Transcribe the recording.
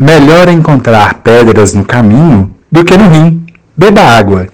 Melhor encontrar pedras no caminho do que no rim. Beba água.